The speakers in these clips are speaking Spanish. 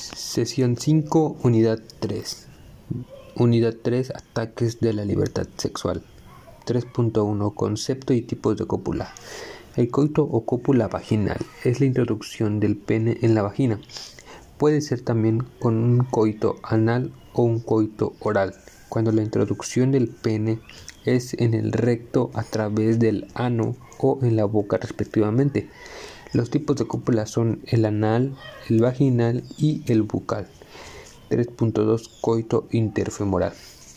Sesión 5, Unidad 3. Unidad 3, Ataques de la libertad sexual. 3.1 Concepto y tipos de cópula. El coito o cópula vaginal es la introducción del pene en la vagina. Puede ser también con un coito anal o un coito oral, cuando la introducción del pene es en el recto a través del ano o en la boca respectivamente. Los tipos de cópula son el anal, el vaginal y el bucal. 3.2 Coito interfemoral.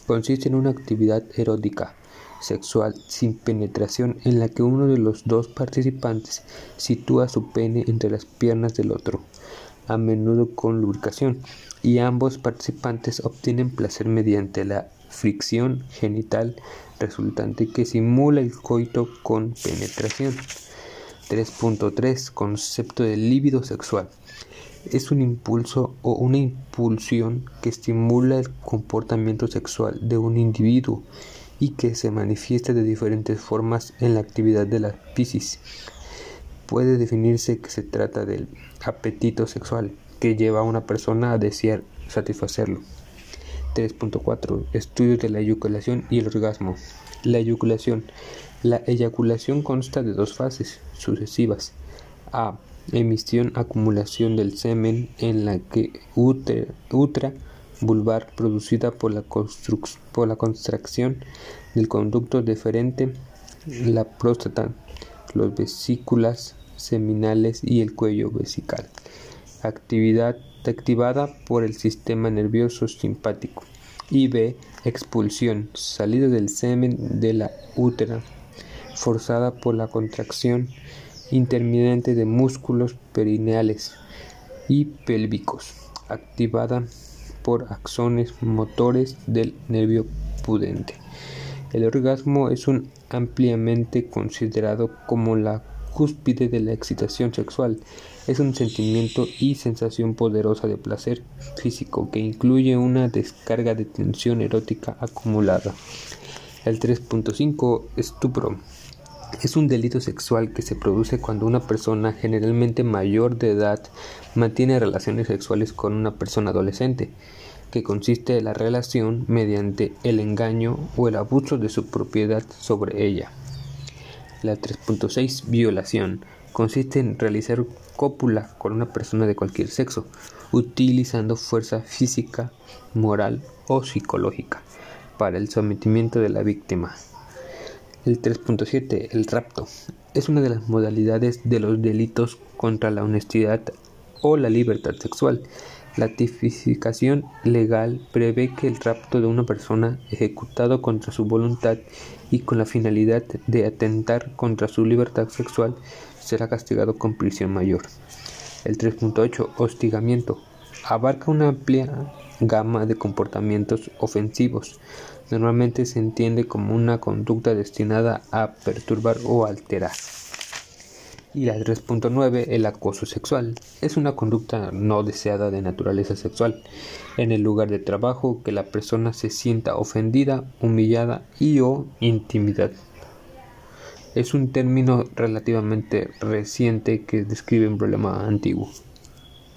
Consiste en una actividad erótica sexual sin penetración en la que uno de los dos participantes sitúa su pene entre las piernas del otro, a menudo con lubricación, y ambos participantes obtienen placer mediante la fricción genital resultante que simula el coito con penetración. 3.3 Concepto de líbido sexual. Es un impulso o una impulsión que estimula el comportamiento sexual de un individuo y que se manifiesta de diferentes formas en la actividad de la piscis. Puede definirse que se trata del apetito sexual que lleva a una persona a desear satisfacerlo. 3.4 Estudios de la eyaculación y el orgasmo. La eyaculación. La eyaculación consta de dos fases sucesivas. A. Emisión acumulación del semen en la que útera vulvar producida por la, por la contracción del conducto deferente, la próstata, los vesículas seminales y el cuello vesical. Actividad activada por el sistema nervioso simpático. Y B. Expulsión, salida del semen de la útera, forzada por la contracción intermitente de músculos perineales y pélvicos, activada por axones motores del nervio pudente. El orgasmo es un ampliamente considerado como la cúspide de la excitación sexual. Es un sentimiento y sensación poderosa de placer físico que incluye una descarga de tensión erótica acumulada. El 3.5 estupro es un delito sexual que se produce cuando una persona generalmente mayor de edad mantiene relaciones sexuales con una persona adolescente, que consiste en la relación mediante el engaño o el abuso de su propiedad sobre ella. La 3.6 violación consiste en realizar cópula con una persona de cualquier sexo, utilizando fuerza física, moral o psicológica para el sometimiento de la víctima. El 3.7, el rapto, es una de las modalidades de los delitos contra la honestidad o la libertad sexual. La tipificación legal prevé que el rapto de una persona ejecutado contra su voluntad y con la finalidad de atentar contra su libertad sexual será castigado con prisión mayor. El 3.8 hostigamiento abarca una amplia gama de comportamientos ofensivos. Normalmente se entiende como una conducta destinada a perturbar o alterar. Y la 3.9, el acoso sexual, es una conducta no deseada de naturaleza sexual en el lugar de trabajo que la persona se sienta ofendida, humillada y o intimidad. Es un término relativamente reciente que describe un problema antiguo.